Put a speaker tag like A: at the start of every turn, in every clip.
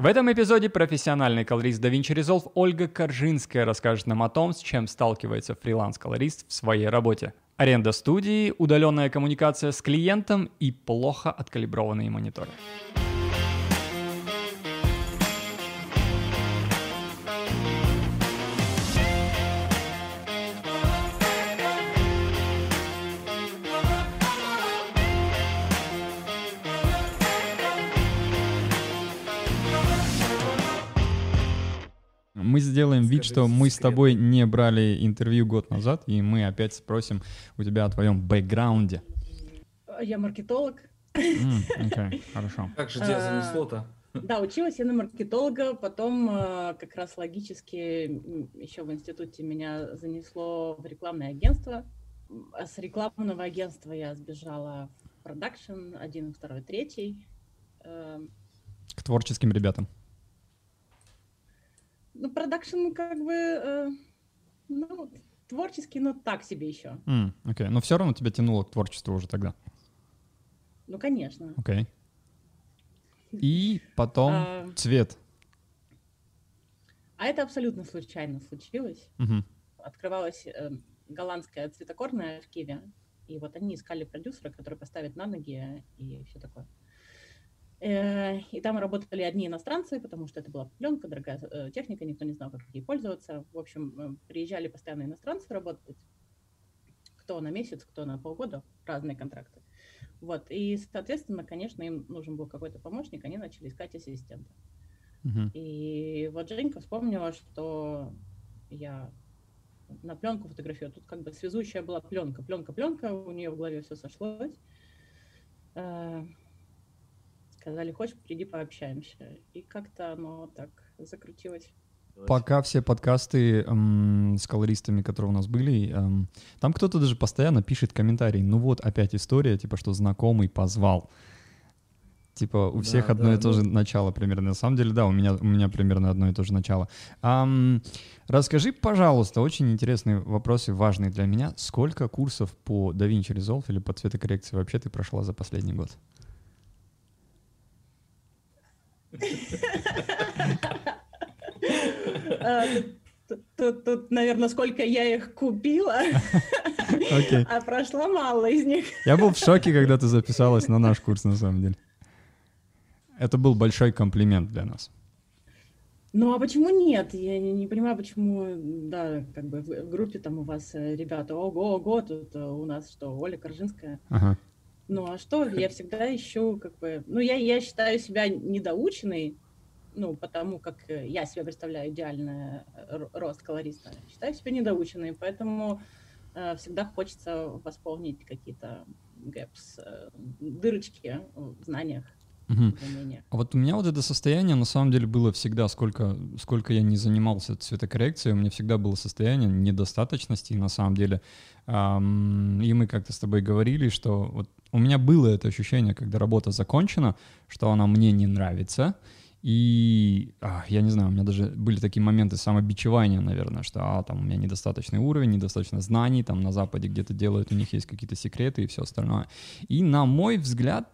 A: В этом эпизоде профессиональный колорист DaVinci Resolve Ольга Коржинская расскажет нам о том, с чем сталкивается фриланс-колорист в своей работе. Аренда студии, удаленная коммуникация с клиентом и плохо откалиброванные мониторы. Мы сделаем вид, что мы с тобой не брали интервью год назад, и мы опять спросим у тебя о твоем бэкграунде.
B: Я маркетолог.
A: Окей, хорошо.
C: Как же тебя
B: А,
C: занесло-то?
B: Да, училась я на маркетолога, потом э, как раз логически еще в институте меня занесло в рекламное агентство. А С рекламного агентства я сбежала в продакшн, один, второй, третий. Э,
A: К творческим ребятам.
B: Ну, продакшн как бы, э, ну, творческий, но так себе еще.
A: Окей, но все равно тебя тянуло к творчеству уже тогда.
B: Ну, конечно.
A: Окей. И потом
B: А,
A: цвет.
B: а это абсолютно случайно случилось.
A: Мгм.
B: открывалась э, голландская цветокорная в Киеве, и вот они искали продюсера, который поставит на ноги и все такое. Э, И там работали одни иностранцы, потому что это была пленка, дорогая э, техника, никто не знал, как ей пользоваться. В общем, э, приезжали постоянно иностранцы работать, кто на месяц, кто на полгода, разные контракты. Вот, и, соответственно, конечно, им нужен был какой-то помощник, они начали искать ассистента. И вот Женька вспомнила, что я на пленку фотографирую. Тут как бы связующая была пленка. Пленка, пленка, у нее в голове все сошлось. Сказали, хочешь, приди пообщаемся. И как-то оно так закрутилось.
A: Пока все подкасты эм, с колористами, которые у нас были, эм, там кто-то даже постоянно пишет комментарии. Ну вот опять история, типа, что знакомый позвал. Типа у
C: Да,
A: всех
C: да,
A: одно и то
C: ну-
A: же начало примерно. На самом деле, да, у меня, у меня примерно одно и то же начало. Ам, расскажи, пожалуйста, очень интересные вопросы, важные для меня. Сколько курсов по DaVinci Resolve или по цветокоррекции вообще ты прошла за последний год?
B: Э, Тут, тут- тут, наверное, сколько я их купила, а прошла мало из них.
A: Я был в шоке, когда ты записалась на наш курс, на самом деле. Это был большой комплимент для нас.
B: Ну а почему нет? Я не, не понимаю, почему, да, как бы в, в группе там у вас э, ребята, ого, ого, тут э, у нас что, Оля Коржинская.
A: Ага.
B: Ну а что, я всегда ищу, как бы, ну я, я считаю себя недоученной, ну потому как э, я себе представляю идеальный р- рост колориста. Считаю себя недоученной, поэтому э, всегда хочется восполнить какие-то gaps, э, дырочки в знаниях, умениях.
A: А вот у меня вот это состояние на самом деле было всегда, сколько, сколько я не занимался цветокоррекцией, у меня всегда было состояние недостаточности на самом деле. Ам, и мы как-то с тобой говорили, что вот у меня было это ощущение, когда работа закончена, что она мне не нравится. И а, я не знаю, у меня даже были такие моменты самобичевания, наверное, что а, там у меня недостаточный уровень, недостаточно знаний, там на Западе где-то делают, у них есть какие-то секреты и все остальное. И на мой взгляд,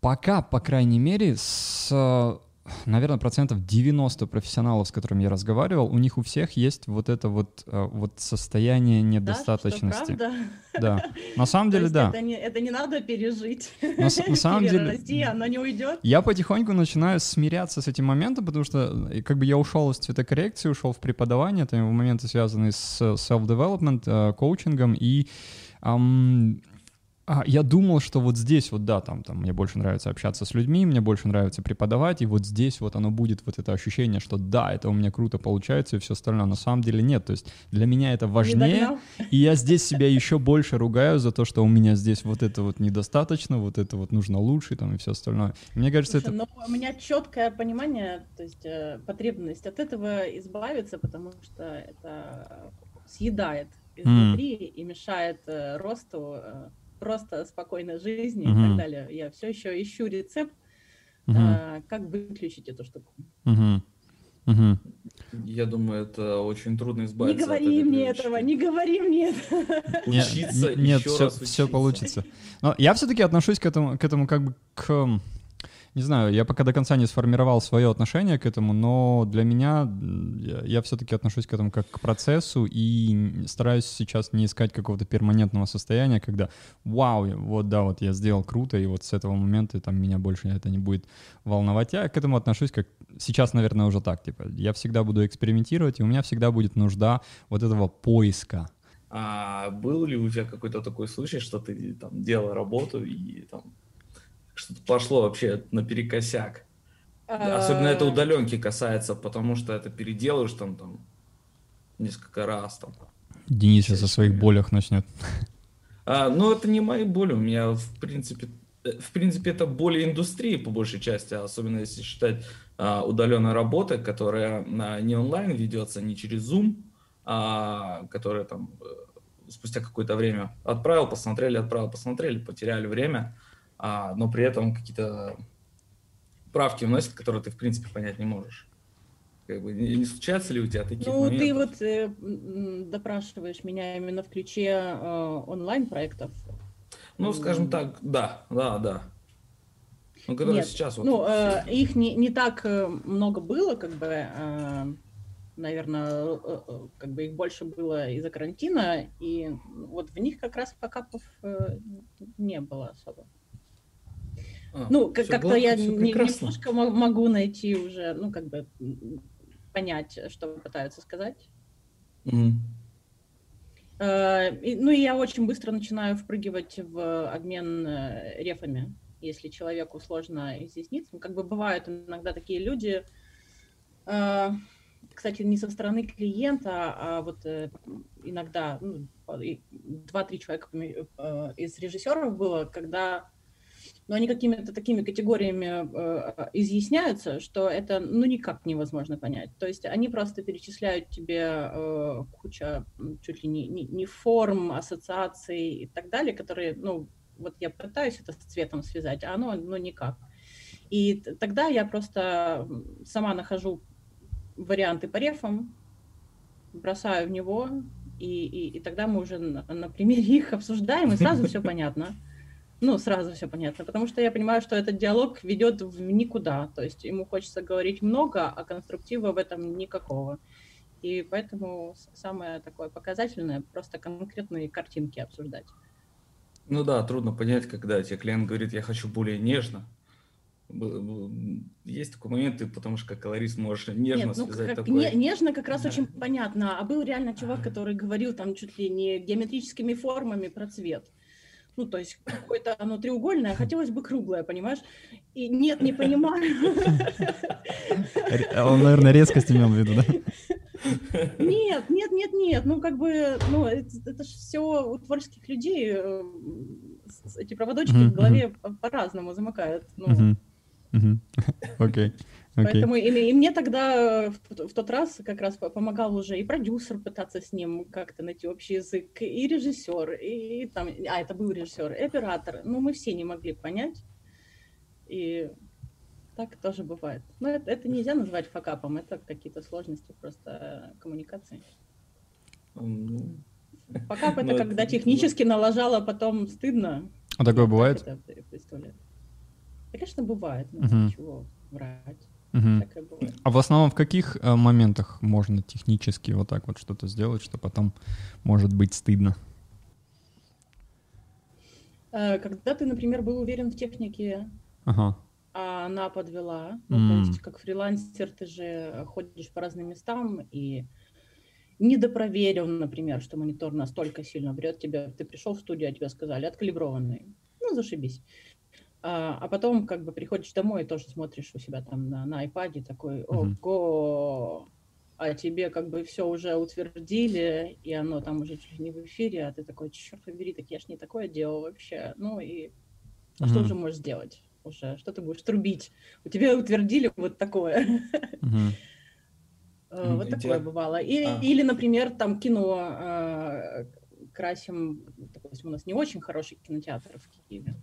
A: пока, по крайней мере, с, наверное, процентов 90 профессионалов, с которыми я разговаривал, у них у всех есть вот это вот, э, вот состояние
B: Да, что
A: недостаточности.
B: правда?
A: Да, на самом деле, да.
B: Это не, это не надо пережить.
A: На, самом деле,
B: оно не уйдет.
A: я потихоньку начинаю смиряться с этим моментом, потому что э, как бы я ушел из цветокоррекции, ушел в преподавание, это моменты, связанные с self-development, э, коучингом, и а, я думал, что вот здесь вот, да, там, там, мне больше нравится общаться с людьми, мне больше нравится преподавать, и вот здесь вот оно будет вот это ощущение, что да, это у меня круто получается и все остальное. На самом деле нет, то есть для меня это
B: Не
A: важнее, и я здесь себя еще больше ругаю за то, что у меня здесь вот это вот недостаточно, вот это вот нужно лучше там и все остальное. Мне кажется,
B: Слушай,
A: это...
B: ну, у меня четкое понимание, то есть э, потребность от этого избавиться, потому что это съедает изнутри и мешает э, росту э, просто спокойной жизни и
A: Мгм.
B: так далее. Я все еще ищу рецепт,
A: Мгм,
B: э, как выключить эту штуку.
A: мгм, мгм.
C: Я думаю, это очень трудно
B: Не
C: избавиться от
B: говори
C: этой
B: мне
C: привычки.
B: этого, не говори мне этого.
A: Не-
C: Учиться,
A: не- Нет,
C: еще
A: все,
C: раз
A: все
C: учиться.
A: получится. Но я все-таки отношусь к этому, к этому как бы к... не знаю, я пока до конца не сформировал свое отношение к этому, но для меня я, все-таки отношусь к этому как к процессу и стараюсь сейчас не искать какого-то перманентного состояния, когда вау, вот да, вот я сделал круто, и вот с этого момента там меня больше это не будет волновать. Я к этому отношусь как сейчас, наверное, уже так, типа, я всегда буду экспериментировать, и у меня всегда будет нужда вот этого поиска.
C: А был ли у тебя какой-то такой случай, что ты там делал работу и там что-то пошло вообще наперекосяк. Особенно это а. удаленки касается, потому что это переделаешь там, там несколько раз. Там.
A: Денис сейчас о своих болях начнет.
C: А, ну, это не мои боли. У меня, в принципе, в принципе, это боли индустрии по большей части, особенно если считать а, удаленной работы, которая а, не онлайн ведется, не через Zoom, а которая там э, спустя какое-то время отправил, посмотрели, отправил, посмотрели, потеряли время а, но при этом какие-то правки вносят, которые ты, в принципе, понять не можешь. Как бы, не, случаются ли у тебя такие
B: Ну,
C: моментов?
B: ты вот э, допрашиваешь меня именно в ключе э, онлайн-проектов.
C: Ну, скажем так, да, да, да. Ну, которые
B: Нет,
C: сейчас вот...
B: Ну, э, их не, не так э, много было, как бы, э, наверное, э, э, как бы их больше было из-за карантина, и вот в них как раз покапов э, не было особо. А, ну, как- как-то я не, немножко могу найти уже, ну, как бы понять, что пытаются сказать. Mm. Uh, и, ну, и я очень быстро начинаю впрыгивать в обмен э, рефами, если человеку сложно изъясниться. Ну, как бы бывают иногда такие люди, uh, кстати, не со стороны клиента, а вот uh, иногда ну, два-три человека из режиссеров было, когда но они какими-то такими категориями э, изъясняются, что это ну никак невозможно понять. То есть они просто перечисляют тебе э, куча чуть ли не, не, не форм, ассоциаций и так далее, которые, ну, вот я пытаюсь это с цветом связать, а оно, ну, никак. И тогда я просто сама нахожу варианты по рефам, бросаю в него, и, и, и тогда мы уже на, на примере их обсуждаем, и сразу все понятно ну, сразу все понятно, потому что я понимаю, что этот диалог ведет в никуда, то есть ему хочется говорить много, а конструктива в этом никакого. И поэтому самое такое показательное просто конкретные картинки обсуждать.
C: Ну да, трудно понять, когда тебе клиент говорит, я хочу более нежно. Есть такой момент, ты потому что как колорист можешь нежно Нет, ну, связать
B: как,
C: такое.
B: Нежно как раз да. очень понятно. А был реально чувак, который говорил там чуть ли не геометрическими формами про цвет. Ну, то есть какое-то оно треугольное, а хотелось бы круглое, понимаешь? И нет, не понимаю.
A: Он, наверное, резкость имел в виду, да?
B: Нет, нет, нет, нет. Ну, как бы, ну, это, это же все у творческих людей э, эти проводочки в голове по-разному замыкают. Ну.
A: Окей.
B: Okay. Поэтому и, и мне тогда в, в тот раз как раз помогал уже и продюсер пытаться с ним как-то найти общий язык, и режиссер, и, и там, а это был режиссер, и оператор. Ну, мы все не могли понять. И так тоже бывает. Но это, это нельзя назвать факапом, это какие-то сложности просто коммуникации. Факап это ну, когда технически налажало, а потом стыдно.
A: А такое бывает?
B: Конечно, бывает, но угу.
A: А в основном в каких э, моментах можно технически вот так вот что-то сделать, что потом может быть стыдно?
B: Э, когда ты, например, был уверен в технике,
A: ага.
B: а она подвела, ну, mm. то есть как фрилансер ты же ходишь по разным местам и недопроверил, например, что монитор настолько сильно врет тебе, ты пришел в студию, а тебе сказали откалиброванный, ну, зашибись. А, а потом как бы приходишь домой и тоже смотришь у себя там на, на iPad такой, ого, а тебе как бы все уже утвердили, и оно там уже чуть ли не в эфире, а ты такой, черт побери, так я ж не такое делал вообще. Ну и а что уже можешь сделать? Уже что ты будешь трубить? У тебя утвердили вот такое. Вот такое бывало. Или, например, там кино а, красим, допустим, у нас не очень хороший кинотеатр в Киеве.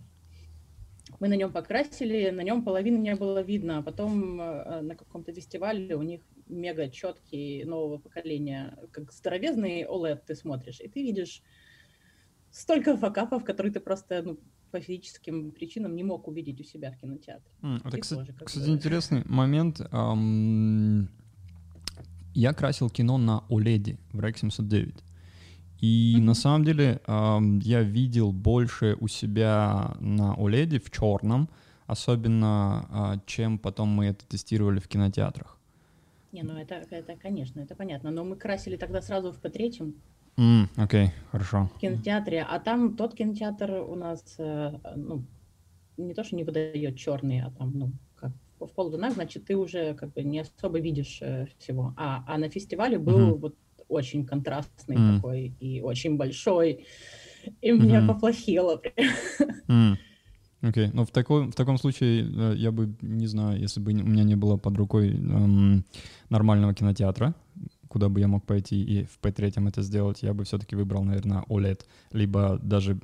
B: Мы на нем покрасили, на нем половины не было видно, а потом э, на каком-то фестивале у них мега четкий нового поколения, как здоровезный OLED ты смотришь, и ты видишь столько факапов, которые ты просто ну, по физическим причинам не мог увидеть у себя в кинотеатре.
A: Mm, это, кстати, кстати интересный момент. Um, я красил кино на OLED в REC 709. И mm-hmm. на самом деле um, я видел больше у себя на OLED в черном, особенно uh, чем потом мы это тестировали в кинотеатрах.
B: Не, ну это, это, конечно, это понятно. Но мы красили тогда сразу в P3.
A: Mm, окей, okay, хорошо.
B: В кинотеатре, а там тот кинотеатр у нас, э, ну, не то, что не выдает черный, а там, ну, как в полутонах, значит, ты уже как бы не особо видишь э, всего. А, а на фестивале был mm-hmm. вот очень контрастный mm. такой и очень большой, и mm-hmm. меня поплохело.
A: Mm. Окей, okay. но в, такой, в таком случае э, я бы, не знаю, если бы у меня не было под рукой эм, нормального кинотеатра, куда бы я мог пойти и в P3 это сделать, я бы все-таки выбрал, наверное, OLED, либо даже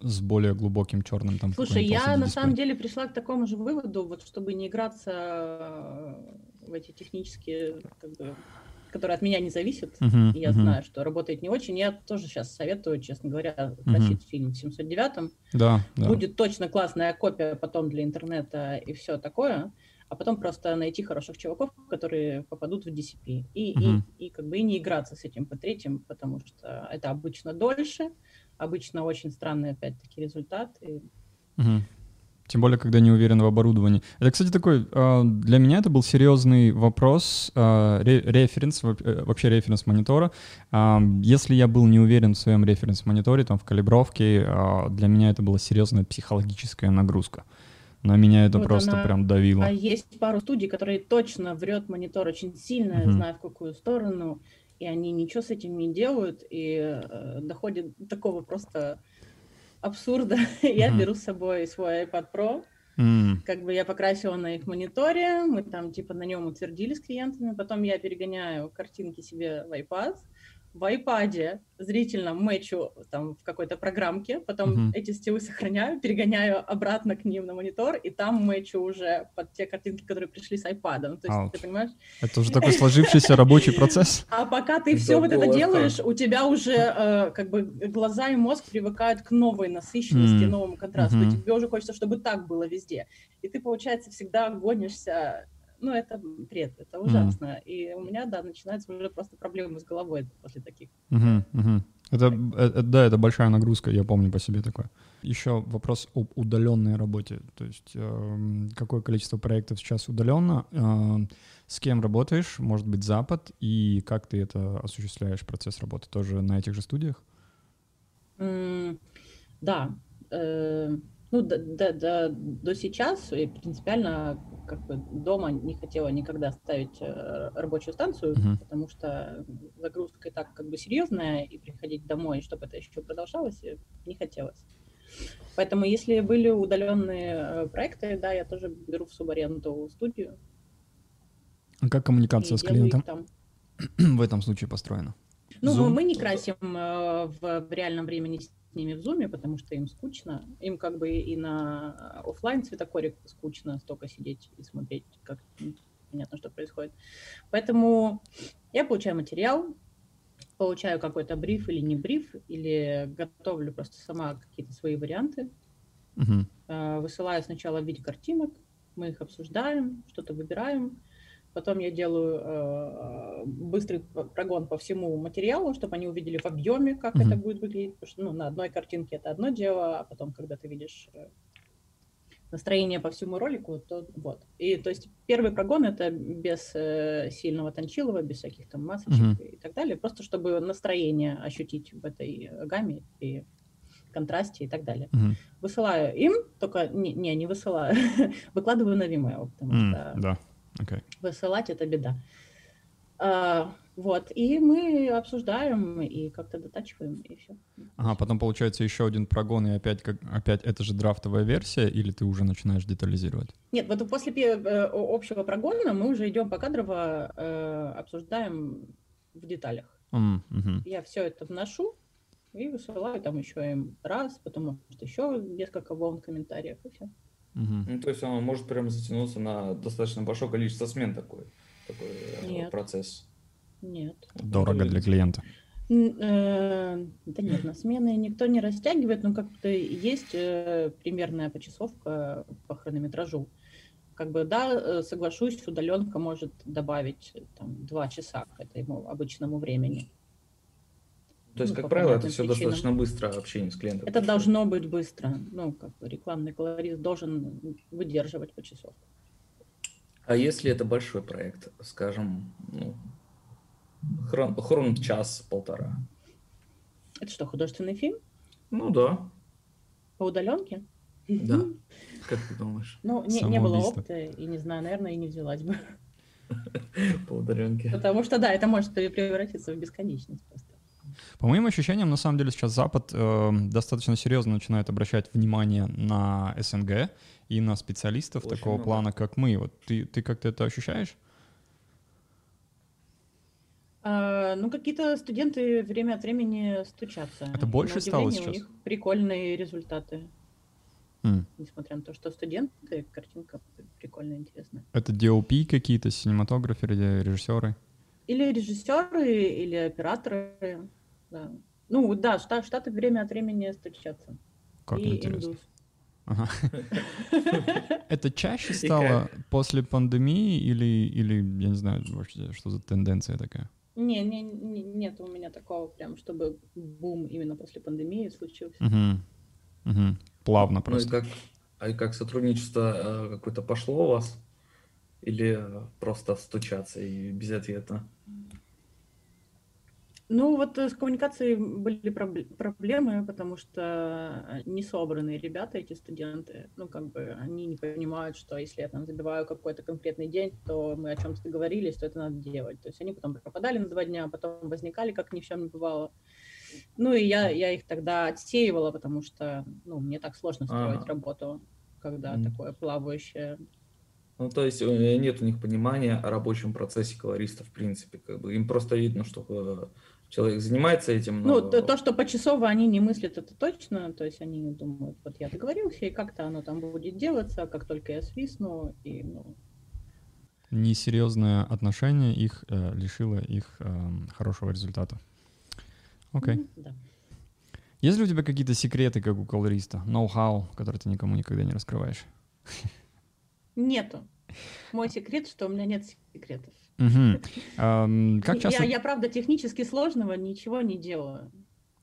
A: с более глубоким черным там.
B: Слушай, я на самом деле пришла к такому же выводу, вот чтобы не играться э, в эти технические как бы которые от меня не зависят, uh-huh, я uh-huh. знаю, что работает не очень. Я тоже сейчас советую, честно говоря, просить uh-huh. фильм в 709.
A: Да, да.
B: Будет точно классная копия потом для интернета и все такое. А потом просто найти хороших чуваков, которые попадут в DCP. И, uh-huh. и, и как бы и не играться с этим по третьим, потому что это обычно дольше, обычно очень странный опять-таки результат. И...
A: Uh-huh. Тем более, когда не уверен в оборудовании. Это, кстати, такой, а, для меня это был серьезный вопрос, а, референс, э, вообще референс монитора. А, если я был не уверен в своем референс-мониторе, там, в калибровке, для меня это была серьезная психологическая нагрузка. На меня это вот просто она... прям давило.
B: А есть пару студий, которые точно врет монитор очень сильно, uh-huh. зная в какую сторону, и они ничего с этим не делают, и э, доходит до такого просто абсурда. я беру с собой свой iPad Pro, Mm. Как бы я покрасила на их мониторе, мы там типа на нем утвердили с клиентами, потом я перегоняю картинки себе в iPad, в iPad зрительно мэчу там в какой-то программке, потом uh-huh. эти стилы сохраняю, перегоняю обратно к ним на монитор, и там мэчу уже под те картинки, которые пришли с iPad. Ну, то есть, Ouch. ты понимаешь?
A: Это уже такой сложившийся рабочий процесс.
B: А пока ты все вот это делаешь, у тебя уже э, как бы глаза и мозг привыкают к новой насыщенности, новому контрасту. Тебе уже хочется, чтобы так было везде. И ты, получается, всегда гонишься ну, это бред, это ужасно. Mm. И у меня, да, начинаются уже просто проблемы с головой после таких.
A: Mm-hmm, mm-hmm. Это, это, да, это большая нагрузка, я помню по себе такое. Еще вопрос об удаленной работе. То есть э, какое количество проектов сейчас удаленно, э, с кем работаешь, может быть, Запад, и как ты это осуществляешь, процесс работы, тоже на этих же студиях?
B: Mm, да. Э, ну, до, до, до, до сейчас я принципиально как бы дома не хотела никогда ставить э, рабочую станцию, uh-huh. потому что загрузка и так как бы серьезная, и приходить домой, чтобы это еще продолжалось, не хотелось. Поэтому если были удаленные э, проекты, да, я тоже беру в субаренду студию.
A: А как коммуникация с клиентом в этом случае построена?
B: Ну, Zoom? мы не красим э, в, в реальном времени ними в зуме, потому что им скучно. Им как бы и на офлайн цветокоре скучно столько сидеть и смотреть, как понятно, что происходит. Поэтому я получаю материал, получаю какой-то бриф или не бриф, или готовлю просто сама какие-то свои варианты. Uh-huh. Высылаю сначала в виде картинок, мы их обсуждаем, что-то выбираем, Потом я делаю э, быстрый прогон по всему материалу, чтобы они увидели в объеме, как mm-hmm. это будет выглядеть. Потому что ну, на одной картинке это одно дело, а потом, когда ты видишь э, настроение по всему ролику, то вот. И то есть первый прогон это без э, сильного тончилова, без всяких там масочек mm-hmm. и так далее, просто чтобы настроение ощутить в этой гамме и контрасте и так далее. Mm-hmm. Высылаю им, только не, не, не высылаю, выкладываю на Vimeo, потому mm, что
A: да Okay.
B: Высылать это беда. А, вот, и мы обсуждаем и как-то дотачиваем, и все.
A: Ага, потом получается еще один прогон, и опять, как, опять это же драфтовая версия, или ты уже начинаешь детализировать?
B: Нет, вот после э, общего прогона мы уже идем по кадрово, э, обсуждаем в деталях.
A: Mm, hmm
B: Я все это вношу и высылаю там еще им раз, потом может еще несколько волн комментариев, и все.
C: Угу. Ну, то есть оно может прям затянуться на достаточно большое количество смен такой, такой э,
B: Нет.
C: процесс.
B: Нет.
A: Дорого для клиента.
B: Э, да нет, на смены никто не растягивает, но как-то есть э, примерная почасовка по хронометражу. Как бы, да, соглашусь, удаленка может добавить там, два часа к этому обычному времени.
C: То есть, ну, как правило, это все причинам. достаточно быстро общение с клиентом.
B: Это должно быть быстро. Ну, как бы рекламный колорист должен выдерживать почасовку.
C: А если это большой проект, скажем, ну, хрон, хрон час-полтора?
B: Это что, художественный фильм?
C: Ну да.
B: По удаленке?
C: Да. Как ты думаешь?
B: Ну, не, не было опыта, и не знаю, наверное, и не взялась бы.
C: По удаленке.
B: Потому что, да, это может превратиться в бесконечность просто.
A: По моим ощущениям, на самом деле сейчас Запад э, достаточно серьезно начинает обращать внимание на СНГ и на специалистов Очень такого много. плана, как мы. Вот ты, ты как-то это ощущаешь?
B: А, ну, какие-то студенты время от времени стучатся.
A: Это больше стало сейчас? У
B: них прикольные результаты. Mm. Несмотря на то, что студенты, картинка прикольная, интересная.
A: Это DOP какие-то, синематограферы, режиссеры?
B: Или режиссеры, или операторы. Да. Ну да, штат, штаты время от времени стучатся.
A: Как и интересно. Индус. Ага. Это чаще стало после пандемии или, или, я не знаю, вообще, что за тенденция такая?
B: Не, не, не, нет у меня такого прям, чтобы бум именно после пандемии случился.
A: Угу. Угу. Плавно просто.
C: Ну и как, а и как сотрудничество э, какое-то пошло у вас? Или просто стучаться и без ответа?
B: Ну, вот э, с коммуникацией были проблемы, потому что не собранные ребята, эти студенты, ну, как бы, они не понимают, что если я там забиваю какой-то конкретный день, то мы о чем-то договорились, то это надо делать. То есть они потом пропадали на два дня, а потом возникали, как ни в чем не бывало. Ну, и я, я их тогда отсеивала, потому что, ну, мне так сложно строить а. работу, когда mm. такое плавающее
C: ну, то есть э, нет у них понимания о рабочем процессе колориста, в принципе. Как бы. Им просто видно, что э, человек занимается этим.
B: Но... Ну, то, то, что почасово они не мыслят, это точно. То есть они думают, вот я договорился, и как-то оно там будет делаться, как только я свистну, и ну...
A: Несерьезное отношение их э, лишило их э, хорошего результата. Окей. Okay. Mm, да. Есть ли у тебя какие-то секреты, как у колориста, ноу-хау, которые ты никому никогда не раскрываешь?
B: Нету. Мой секрет, что у меня нет секретов.
A: Угу. Um, как часто...
B: я, я, правда, технически сложного ничего не делаю.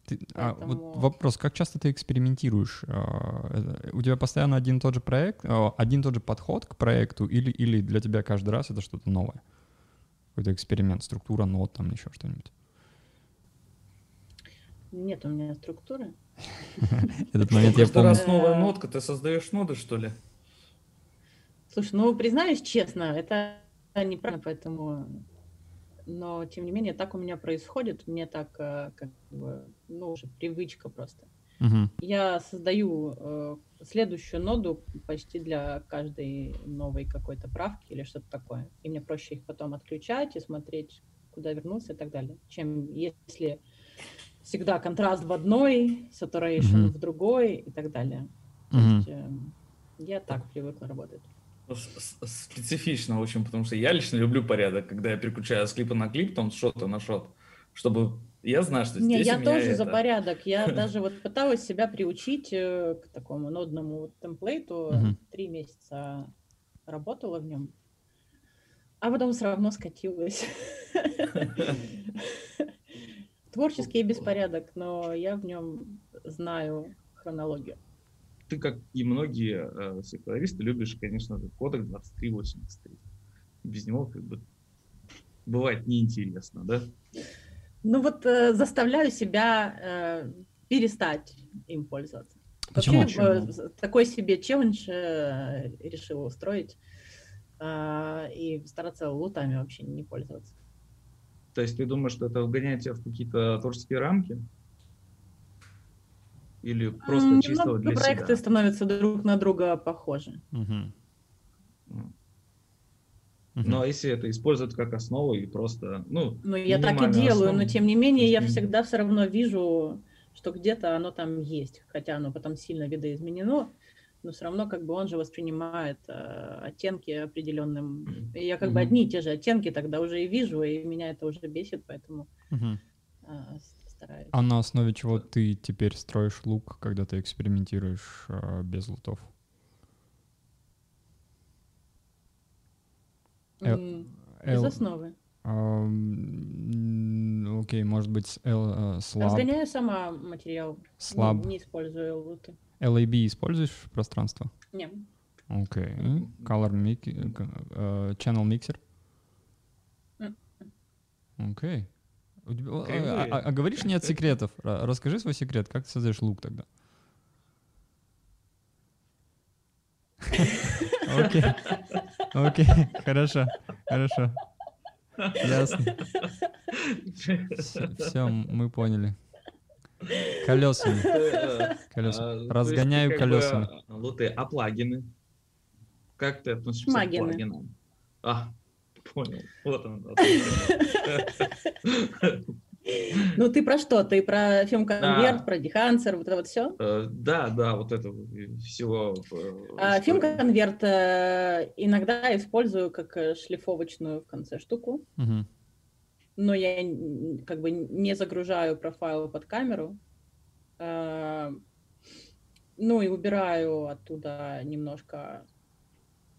A: Ты, Поэтому... а, вот вопрос, как часто ты экспериментируешь? Uh, у тебя постоянно один и тот же проект, uh, один и тот же подход к проекту, или, или для тебя каждый раз это что-то новое? Какой-то эксперимент, структура нот, там еще что-нибудь?
B: Нет у меня структуры.
A: Этот момент я помню.
C: раз новая нотка, ты создаешь ноды, что ли?
B: Слушай, ну, признаюсь честно, это неправильно, поэтому... Но, тем не менее, так у меня происходит. Мне так, э, как бы, ну, уже привычка просто. Uh-huh. Я создаю э, следующую ноду почти для каждой новой какой-то правки или что-то такое. И мне проще их потом отключать и смотреть, куда вернуться и так далее. Чем если всегда контраст в одной, saturation uh-huh. в другой и так далее. Uh-huh. То есть э, я так привыкла работать
C: специфично очень, потому что я лично люблю порядок, когда я переключаю с клипа на клип, там с шота на шот, чтобы я знаю, что
B: здесь
C: Не,
B: я тоже это... за порядок. Я даже вот пыталась себя приучить э, к такому нодному темплейту. Три месяца работала в нем, а потом все равно скатилась. Творческий беспорядок, но я в нем знаю хронологию
C: ты, как и многие э, секуларисты, любишь, конечно же, кодек 2383. Без него как бы бывает неинтересно, да?
B: Ну вот э, заставляю себя э, перестать им пользоваться.
A: Почему?
B: Вообще, э, такой себе челлендж э, решила устроить э, и стараться лутами вообще не пользоваться.
C: То есть ты думаешь, что это вгоняет тебя в какие-то творческие рамки? Или просто ну, чисто ну, для
B: проекты
C: себя?
B: становятся друг на друга похожи.
C: Угу. Ну, а если это использовать как основу и просто, ну...
B: Ну, я так и делаю, основу, но тем не менее я всегда все равно вижу, что где-то оно там есть, хотя оно потом сильно видоизменено, но все равно как бы он же воспринимает э, оттенки определенным. И я как mm-hmm. бы одни и те же оттенки тогда уже и вижу, и меня это уже бесит, поэтому... Mm-hmm. а, стараюсь.
A: А на основе чего ты теперь строишь лук, когда ты экспериментируешь а, без лутов? Э,
B: М, Без основы.
A: Окей, может быть, L, э, слаб,
B: Разгоняю сама материал.
A: Слаб.
B: Не, использую луты.
A: LAB используешь пространство?
B: Не.
A: Окей. Color mix, э, channel mixer? Окей. Тебя- а-
C: Кривые.
A: а, а говоришь нет секретов? Ра- Расскажи свой секрет, как ты создаешь лук тогда? Окей. Окей, хорошо, хорошо. Ясно. Все, мы поняли. Колесами, колесами.
C: а, есть
A: Разгоняю колесами.
C: а, Луты, а плагины? Как ты относишься к плагинам? А, понял. Вот он.
B: Ну ты про что? Ты про фем-конверт,
C: Да.
B: про дехансер, вот это вот все?
C: Э, Да, да, вот это всего. э,
B: А,
C: история.
B: Фем-конверт э, иногда использую как шлифовочную в конце штуку, но я как бы не загружаю профайл под камеру. Ну и убираю оттуда немножко,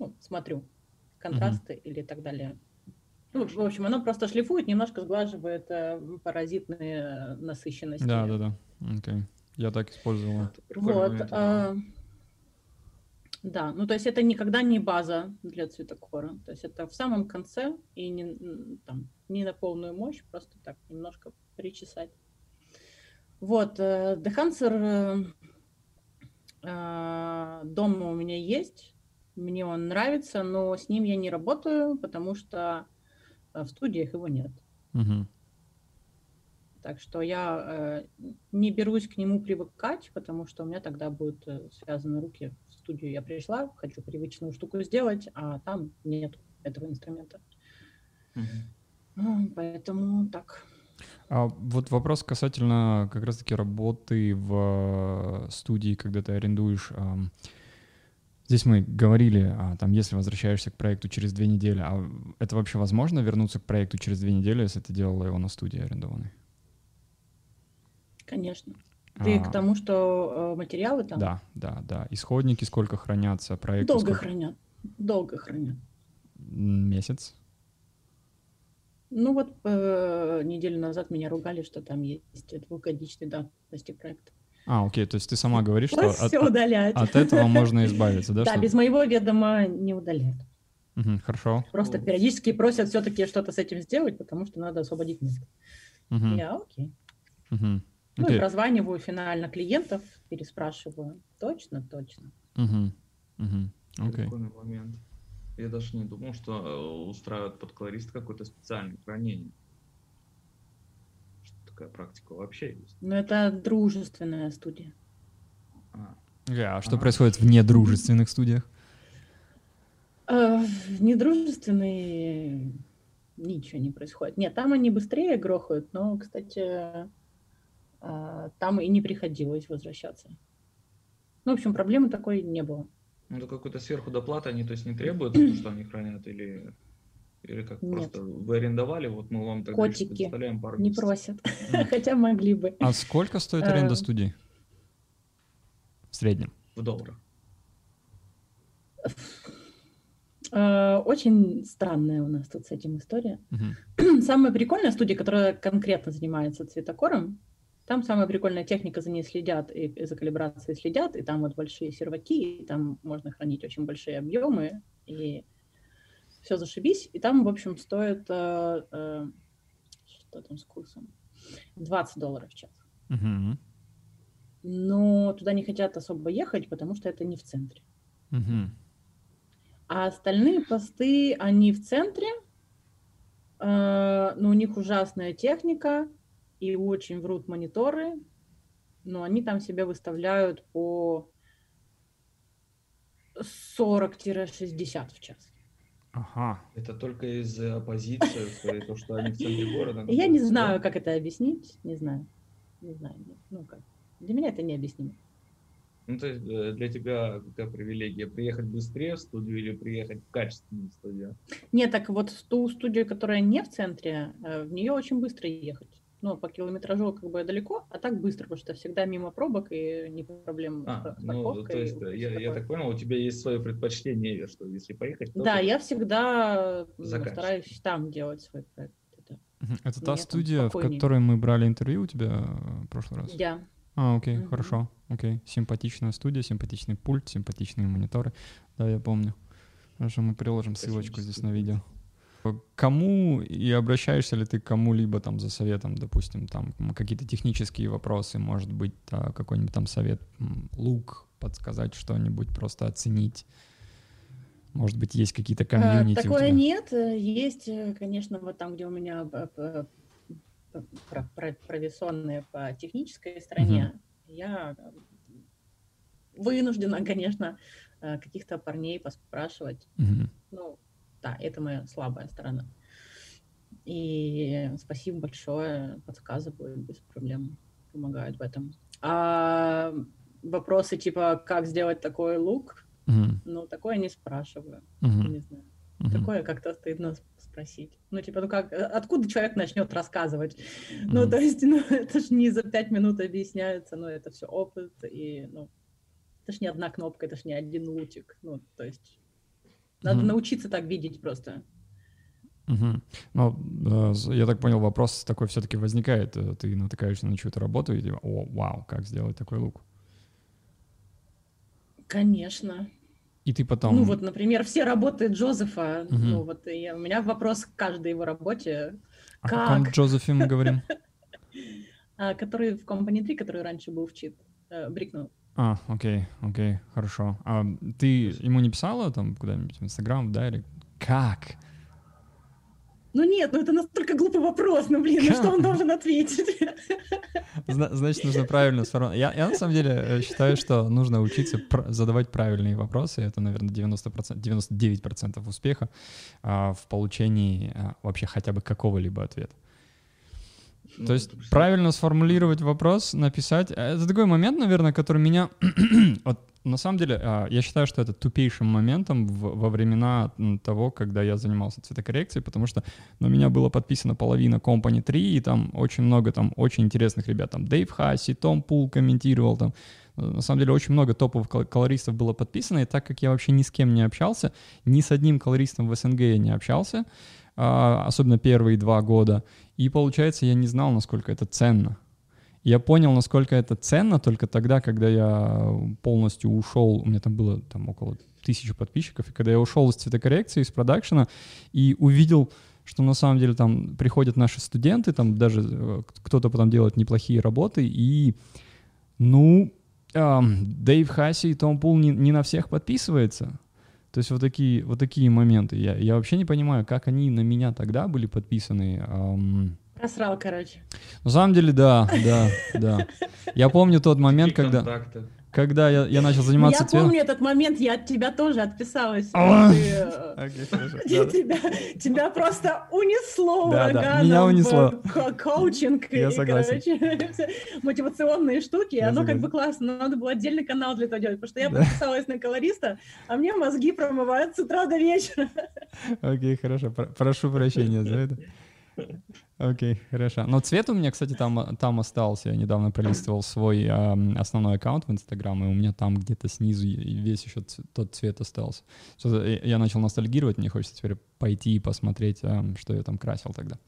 B: ну, смотрю, контрасты или так далее. Ну, в общем, оно просто шлифует, немножко сглаживает э, паразитные э, насыщенности.
A: Да, да, да. Окей. Я так использовал.
C: Это прикольный
B: Вот.
C: момент,
B: а, Да, ну то есть это никогда не база для цветокора. То есть это в самом конце и не, там, не на полную мощь, просто так немножко причесать. Вот, э, Дехансер дома у меня есть, мне он нравится, но с ним я не работаю, потому что э, в студиях его нет.
A: Мгм.
B: Так что я э, не берусь к нему привыкать, потому что у меня тогда будут э, связаны руки. В студию я пришла, хочу привычную штуку сделать, а там нет этого инструмента.
C: Мгм.
B: Ну, Поэтому так.
A: А вот вопрос касательно как раз-таки работы в э, студии, когда ты арендуешь. Здесь мы говорили, а, там, если возвращаешься к проекту через две недели, а это вообще возможно вернуться к проекту через две недели, если ты делала его на студии арендованной?
B: Конечно. Ты
A: А,
B: к тому, что э, материалы там
A: Да, да, да. Исходники сколько хранятся, проекты
B: долго
A: сколько?
B: хранят. Долго хранят.
A: Месяц?
B: Ну вот э, неделю назад меня ругали, что там есть двухгодичный давности проект.
A: А, окей, то есть ты сама говоришь, что от,
B: Все удалять.
A: от этого можно избавиться, да?
B: Да, без моего ведома не удаляют.
A: Мгм, Хорошо.
B: Просто периодически просят все-таки что-то с этим сделать, потому что надо освободить место.
A: Мгм,
B: Я окей.
A: мгм.
B: Ну
A: Окей.
B: и прозваниваю финально клиентов, переспрашиваю. Точно, точно.
A: Мгм, мгм. Окей.
C: Прикольный момент. Я даже не думал, что э, устраивают под колорист какое-то специальное хранение. Такая практика вообще есть.
B: Но это дружественная студия.
C: А,
A: Окей, А что
C: Ага.
A: происходит в недружественных студиях?
B: Э, В недружественной ничего не происходит. Нет, там они быстрее грохают, но, кстати, э, там и не приходилось возвращаться. Ну, в общем, проблемы такой не было.
C: Ну, это какой-то сверху доплаты они, то есть, не требуют, потому что они хранят, или, или как
B: Нет.
C: просто вы арендовали, вот мы вам тогда
B: Котики
C: пару
B: Не
C: месяцев.
B: просят, хотя могли бы.
A: А сколько стоит аренда
B: Э.
A: студии? В среднем.
C: В долларах.
B: Э, Очень странная у нас тут с этим история.
A: Мгм.
B: Самая прикольная студия, которая конкретно занимается цветокором, там самая прикольная техника, за ней следят, и и за калибрацией следят, и там вот большие серваки, и там можно хранить очень большие объемы, и все зашибись. И там, в общем, стоит, э, э, что там с курсом, 20 долларов в час.
A: Мгм.
B: Но туда не хотят особо ехать, потому что это не в центре.
A: Мгм.
B: А остальные посты, они в центре, э, но у них ужасная техника, и очень врут мониторы, но они там себя выставляют по 40-60 в час.
A: Ага.
C: Это только из-за позиции, своей, то, что они в центре города.
B: Я не знаю, как это объяснить, не знаю. Не знаю, ну как. Для меня это необъяснимо.
C: Ну, то есть э, для тебя какая привилегия? Приехать быстрее в студию или приехать в качественную студию?
B: Нет, так вот в ту студию, которая не в центре, э, в нее очень быстро ехать. Ну, по километражу как бы далеко, а так быстро, потому что всегда мимо пробок и не проблем
C: а, с ну, то есть, я, я так понял, у тебя есть свое предпочтение, что если поехать...
B: То да, я всегда стараюсь там делать свой проект.
A: Это, это та студия, в которой мы брали интервью у тебя в прошлый раз?
B: Да.
A: А, окей, угу. хорошо, окей. Симпатичная студия, симпатичный пульт, симпатичные мониторы. Да, я помню. Хорошо, мы приложим ссылочку здесь на видео. Кому и обращаешься ли ты к кому-либо там за советом, допустим, там какие-то технические вопросы, может быть, какой-нибудь там совет, лук, подсказать что-нибудь, просто оценить? Может быть, есть какие-то комьюнити?
B: Такое нет. Есть, конечно, вот там, где у меня провисонные по технической стороне, угу. я вынуждена, конечно, э, каких-то парней поспрашивать. Угу. Ну, да, это моя слабая сторона. И спасибо большое, подсказывают без проблем, помогают в этом. А вопросы типа, как сделать такой лук, угу. ну, такое не спрашиваю, угу. не знаю. Угу. Такое как-то стыдно спросить. Ну, типа, ну как, откуда человек начнет рассказывать? Mm-hmm. Ну, то есть, ну, это же не за пять минут объясняется, ну, это все опыт, и, ну, это ж не одна кнопка, это ж не один лутик, ну, то есть, надо mm-hmm. научиться так видеть просто.
A: Угу. Ну, я так понял, вопрос такой все-таки возникает. Э, ты натыкаешься на чью-то работу и типа, о, вау, как сделать такой лук?
B: Конечно.
A: И ты потом...
B: Ну вот, например, все работы Джозефа, угу. ну вот и у меня вопрос к каждой его работе.
A: О как? каком Джозефе мы говорим?
B: А, который в Company 3, который раньше был в чит, э, Брикнул.
A: А, окей, окей, хорошо. А ты ему не писала там куда-нибудь в Инстаграм, да, или как?
B: Ну нет, ну это настолько глупый вопрос, ну блин, ну что он должен ответить?
A: Значит, нужно правильно сформулировать. Я, я на самом деле э, считаю, что нужно учиться пр- задавать правильные вопросы. Это, наверное, 90%, 99% успеха а, в получении а, вообще хотя бы какого-либо ответа. Ну, То есть правильно сформулировать вопрос, написать. Это такой момент, наверное, который меня... вот на самом деле, а, я считаю, что это тупейшим моментом во времена того, когда я занимался цветокоррекцией, потому что на меня было подписано половина Company 3, и там очень много там очень интересных ребят. Там Дэйв Хасси, Том Пул комментировал, там на самом деле очень много топовых колористов было подписано, и так как я вообще ни с кем не общался, ни с одним колористом в СНГ я не общался, особенно первые два года, и получается я не знал, насколько это ценно. Я понял, насколько это ценно только тогда, когда я полностью ушел, у меня там было там около тысячи подписчиков, и когда я ушел из цветокоррекции, из продакшена, и увидел, что на самом деле там приходят наши студенты, там даже э, кто-то потом делает неплохие работы, и, ну, эм, Дэйв Хасси и Том Пул не, не на всех подписывается. То есть вот такие, вот такие моменты. Я, я вообще не понимаю, как они на меня тогда были подписаны. Эм,
B: Просрал, короче.
A: На самом деле, да, да, да. Я помню тот момент, когда... Когда я, я начал заниматься
B: Я помню этот момент, я от тебя тоже отписалась. А! Э, тебя просто унесло
A: да. Меня унесло.
B: коучинг
A: я согласен.
B: мотивационные штуки. Оно как бы классно, надо было отдельный канал для этого делать, потому что я подписалась на колориста, а мне мозги промывают с утра до вечера.
A: Окей, хорошо. Прошу прощения за это. Окей, хорошо. Но цвет у меня, кстати, там, там остался. Я недавно пролистывал свой э, основной аккаунт в Инстаграм, и у меня там где-то снизу весь еще тот цвет остался. Что я начал ностальгировать, мне хочется теперь пойти и посмотреть, э, что я там красил тогда.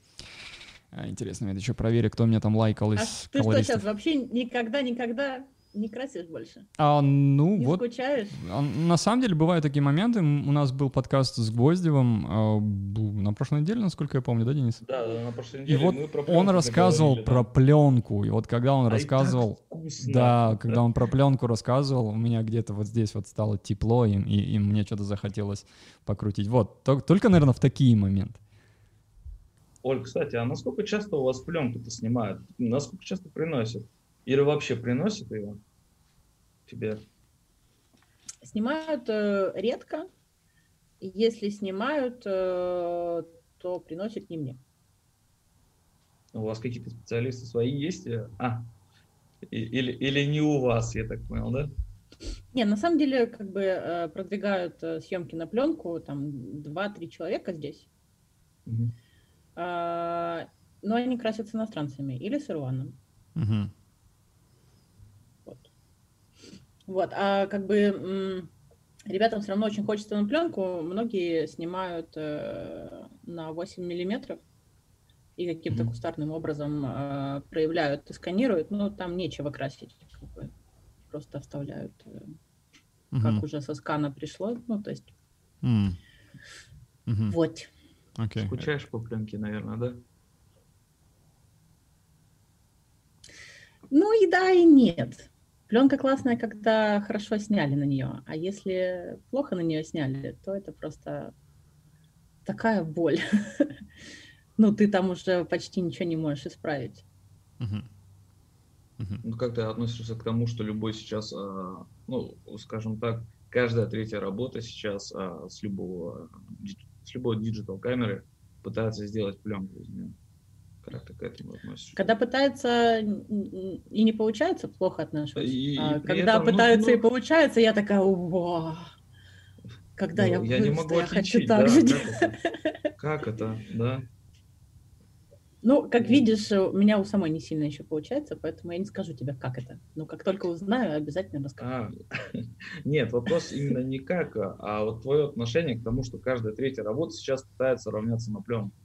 A: А, интересно, я еще проверю, кто меня там лайкал из
B: А ты что сейчас вообще никогда-никогда не красишь больше?
A: А, ну,
B: не
A: вот.
B: скучаешь?
A: А, на самом деле бывают такие моменты. У нас был подкаст с Гвоздевым а, на прошлой неделе, насколько я помню, да, Денис?
C: Да, на прошлой неделе.
A: И вот он рассказывал говорили, про да? пленку. И вот когда он а рассказывал... Да, когда он про пленку рассказывал, у меня где-то вот здесь вот стало тепло, и, и, и мне что-то захотелось покрутить. Вот, только, наверное, в такие моменты.
C: Оль, кстати, а насколько часто у вас пленку-то снимают? Насколько часто приносят? Или вообще приносят ее? Тебе?
B: Снимают э, редко. Если снимают, э, то приносят не мне.
C: У вас какие-то специалисты свои есть? А, или, или не у вас, я так понял, да?
B: Не, на самом деле, как бы э, продвигают съемки на пленку, там, 2-3 человека здесь. Угу. Но они красятся иностранцами или с Ирландом.
A: Мгм.
B: Вот. Вот, а как бы м, ребятам все равно очень хочется на пленку. Многие снимают э, на 8 миллиметров и каким-то
A: Мгм.
B: кустарным образом э, проявляют и сканируют. Но там нечего красить. как бы просто вставляют, э,
A: Мгм.
B: как уже со скана пришло. Ну, то есть,
A: М. Мгм.
B: вот.
A: Окей.
C: Скучаешь по пленке, наверное, да?
B: Ну и да, и нет. Пленка классная, когда хорошо сняли на нее, а если плохо на нее сняли, то это просто такая боль. Ну, ты там уже почти ничего не можешь исправить.
C: Ну, как ты относишься к тому, что любой сейчас, а, ну, скажем так, каждая третья работа сейчас а, с любого, с любой digital камеры пытается сделать пленку из нее. Как ты к этому относишься?
B: Когда пытается и не получается, плохо отношусь.
C: И- и
B: А
C: при
B: когда
C: этом, ну,
B: пытается и
C: ну-
B: получается, я такая, «Вау, когда
C: Ну,
B: я
C: я не могу
B: я хочу так
C: да,
B: же
C: как
B: делать».
C: это? Как это, да?
B: Ну, как
C: Ну.
B: видишь, у меня у самой не сильно еще получается, поэтому я не скажу тебе, как это. Но как только узнаю, обязательно расскажу.
C: А, нет, вопрос именно не как, а а вот твое отношение к тому, что каждая третья работа сейчас пытается равняться на пленку.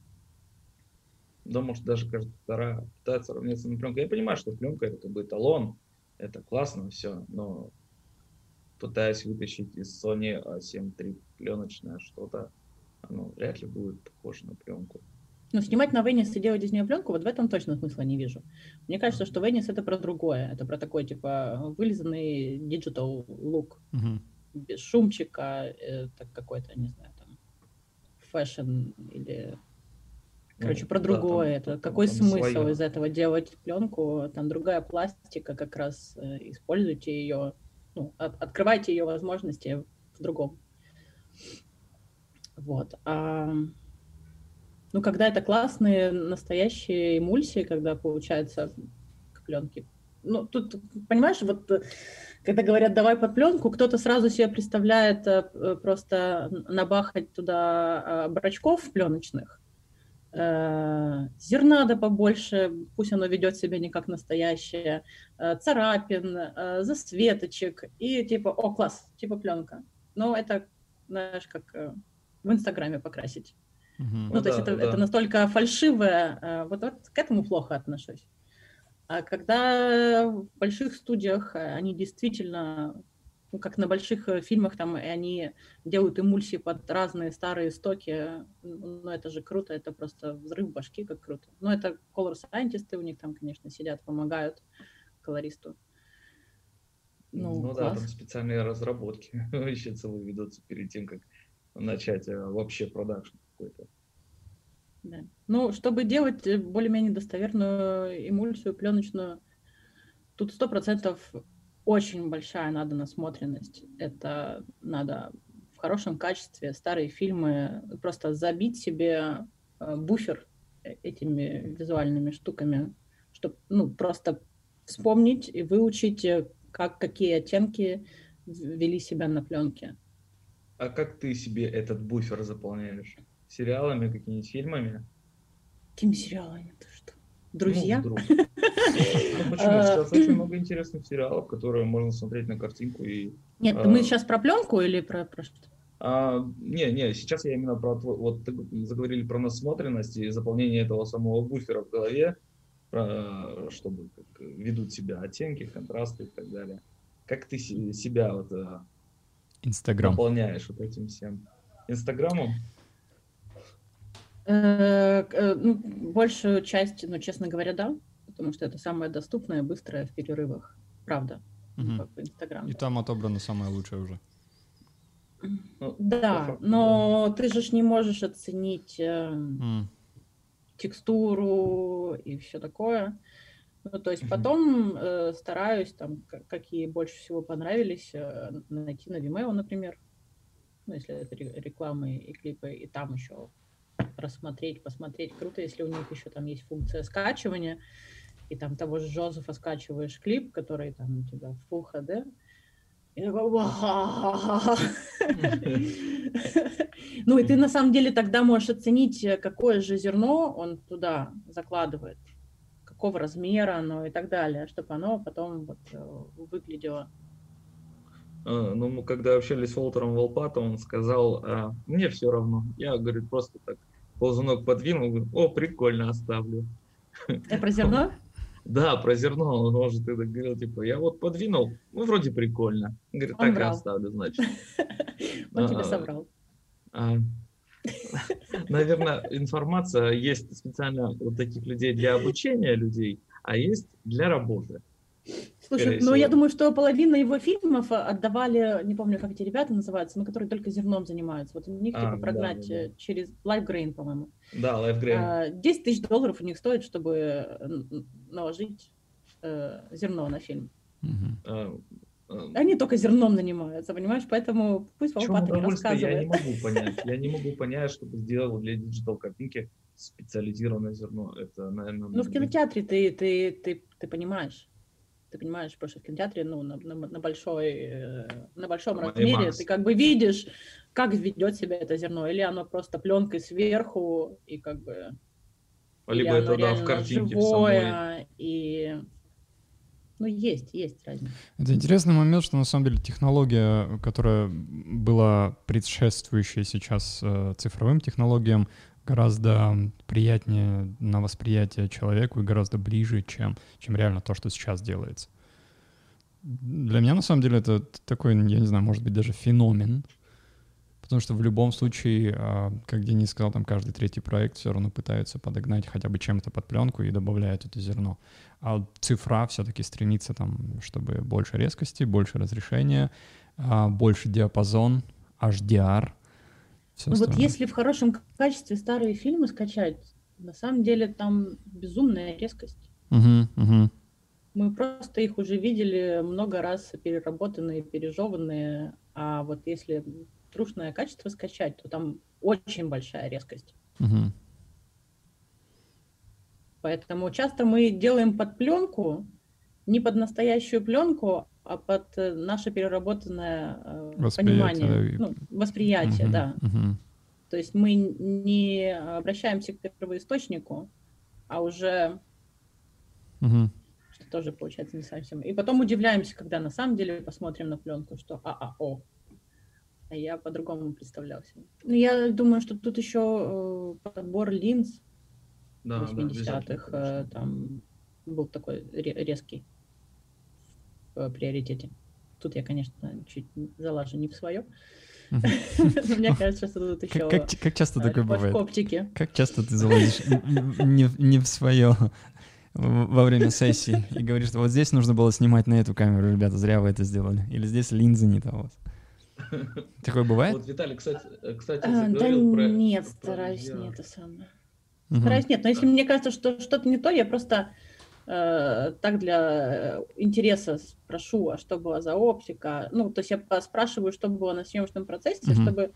C: Да, может, даже каждая вторая пытается равняться на пленку. Я понимаю, что пленка это как бы эталон, это классно все, но пытаясь вытащить из Sony A7 III пленочное что-то, оно вряд ли будет похоже на пленку.
B: Ну, снимать на Venice и делать из нее пленку, вот в этом точно смысла не вижу. Мне кажется, что Venice это про другое. Это про такой, типа, вылизанный лук.
A: Мгм.
B: Без шумчика, это какой-то, не знаю, там, fashion или... Короче,
C: Ну,
B: про
C: да,
B: другое.
C: там-
B: это какой
C: там
B: смысл
C: своё.
B: из этого делать пленку? Там другая пластика, как раз э, используйте ее, ну, от- открывайте ее возможности в другом. Вот. А, ну, когда это классные, настоящие эмульсии, когда получается к пленке. Ну, тут, понимаешь, вот э, когда говорят «давай под пленку», кто-то сразу себе представляет э, просто набахать туда э, брачков пленочных, зерна да побольше, пусть оно ведет себя не как настоящее, э, царапин, э, засветочек, и типа, о, класс, типа пленка. Но это, знаешь, как э, в Инстаграме покрасить.
A: Мгм.
B: Ну,
C: Ну
B: то есть
C: да,
B: это,
C: да.
B: это настолько фальшивое, э, вот, вот к этому плохо отношусь. А когда в больших студиях э, они действительно, ну, как на больших э, фильмах, там, они делают эмульсии под разные старые стоки, ну, это же круто, это просто взрыв башки, как круто. Ну, это color scientists у них там, конечно, сидят, помогают колористу. Ну,
C: Ну, да, там специальные разработки еще целые ведутся перед тем, как начать э, вообще продакшн какой-то.
B: Да. Ну, чтобы делать э, более-менее достоверную эмульсию пленочную, тут сто процентов очень большая надо насмотренность. Это надо в хорошем качестве старые фильмы просто забить себе э, буфер э- этими визуальными штуками, чтобы ну, просто вспомнить и выучить, э, как какие оттенки вели себя на пленке.
C: А как ты себе этот буфер заполняешь? Сериалами, какими-нибудь фильмами?
B: Какими сериалами? Ты что? Друзья?
C: Ну, вдруг. Ну, почему? Сейчас
B: А,
C: очень много интересных сериалов, которые можно смотреть на картинку и...
B: Нет,
C: А.
B: мы сейчас про пленку или про, что?
C: А, не, не, сейчас я именно про... Вот заговорили про насмотренность и заполнение этого самого буфера в голове, про- чтобы как ведут себя оттенки, контрасты и так далее. Как ты се- себя вот э,
A: Инстаграм.
C: наполняешь вот этим всем? Инстаграмом?
B: Э, э, ну, большую часть, ну, честно говоря, да, потому что это самое доступное, быстрое в перерывах. Правда. Инстаграм.
A: И там отобрано самое лучшее уже.
C: Ну,
B: Да, но ты же ж не можешь оценить э,
A: М.
B: текстуру и все такое. Ну, то есть потом э, стараюсь, там, какие больше всего понравились, э, найти на Vimeo, например. Ну, если это ре- рекламы и клипы, и там еще рассмотреть, посмотреть. Круто, если у них еще там есть функция скачивания, и там того же Жозефа скачиваешь клип, который там у тебя в Full HD, И такой, Ну и ты на самом деле тогда можешь оценить, э, какое же зерно он туда закладывает, какого размера оно и так далее, чтобы оно потом вот э, выглядело.
C: А, ну, мы когда общались с Волтером Волпатом, он сказал, а, мне все равно. Я, говорит, просто так ползунок подвинул, о, прикольно, оставлю.
B: Это про зерно?
C: Да, про зерно он может это говорил, типа, я вот подвинул, ну, вроде прикольно. Говорит, так и оставлю, значит.
B: Он тебе а, собрал. А,
C: наверное, информация есть специально у таких людей для обучения людей, а есть для работы.
B: Слушай, ну я думаю, что половина его фильмов отдавали, не помню, как эти ребята называются, но которые только зерном занимаются. Вот у них а, типа прогнать да, да, да. через LiveGrain, по-моему.
C: Да, LiveGrain.
B: 10 тысяч долларов у них стоит, чтобы наложить э, зерно на фильм. Угу. Они только зерном занимаются, понимаешь? Поэтому пусть Волпата не рассказывает.
C: Я не могу понять. Я не могу понять, чтобы сделал для digital картинки специализированное зерно. Это, наверное...
B: Ну, в кинотеатре ты, ты, ты, ты понимаешь. Ты понимаешь, потому что в кинотеатре, ну, на, на, на, большой, э, на большом Май размере Макс. ты как бы видишь, как ведет себя это зерно. Или оно просто пленкой сверху, и как бы...
C: Либо это, да, в картинке живое, самой.
B: и ну, есть, есть разница.
A: Это интересный момент, что на самом деле технология, которая была предшествующая сейчас э, цифровым технологиям, гораздо приятнее на восприятие человеку и гораздо ближе, чем, чем реально то, что сейчас делается. Для меня, на самом деле, это такой, я не знаю, может быть, даже феномен, потому что в любом случае, а, как Денис сказал, там каждый третий проект все равно пытается подогнать хотя бы чем-то под пленку и добавляет это зерно. А цифра все-таки стремится там, чтобы больше резкости, больше разрешения, а, больше диапазон, HDR.
B: Ну вот если в хорошем качестве старые фильмы скачать, на самом деле там безумная резкость.
A: Угу, угу.
B: Мы просто их уже видели много раз переработанные, пережеванные, а вот если трушное качество скачать, то там очень большая резкость.
A: Угу.
B: Поэтому часто мы делаем под пленку, не под настоящую пленку, под э, наше переработанное э, понимание, ну, восприятие, угу, да.
A: Угу.
B: То есть мы не обращаемся к первоисточнику, а уже
A: угу.
B: что тоже получается не совсем. И потом удивляемся, когда на самом деле посмотрим на пленку, что а а о, а я по-другому представлял себе. Ну, я думаю, что тут еще э, подбор линз да, 80-х да, там был такой резкий в приоритете. Тут я, конечно, чуть залажу не в свое. Мне кажется, что тут еще...
A: Как часто такое бывает?
B: оптике.
A: Как часто ты залазишь не в свое во время сессии и говоришь, что вот здесь нужно было снимать на эту камеру, ребята, зря вы это сделали. Или здесь линзы не того. Такое бывает?
C: Вот Виталий, кстати, э, кстати
B: а, да
C: про...
B: нет, стараюсь не это самое. Стараюсь нет, но если мне кажется, что что-то не то, я просто э, так для э, интереса спрошу, а что было за оптика. Ну, то есть я спрашиваю, что было на съемочном процессе, mm чтобы,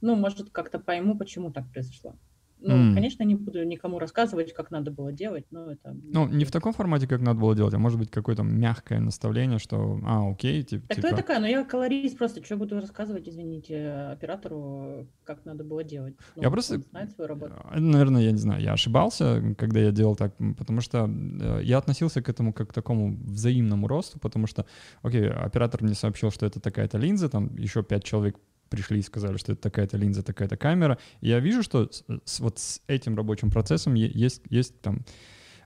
B: ну, может, как-то пойму, почему так произошло. Ну, mm. конечно, не буду никому рассказывать, как надо было делать, но это...
A: Ну, не в таком формате, как надо было делать, а может быть какое-то мягкое наставление, что, а, окей, типа...
B: Так
A: типа...
B: кто я такая? Ну, я колорист просто, что буду рассказывать, извините, оператору, как надо было делать. Ну,
A: я просто...
B: знает свою работу.
A: Э, наверное, я не знаю, я ошибался, когда я делал так, потому что э, я относился к этому как к такому взаимному росту, потому что, окей, оператор мне сообщил, что это такая-то линза, там еще пять человек пришли и сказали, что это такая-то линза, такая-то камера. И я вижу, что с, с, вот с этим рабочим процессом есть, есть там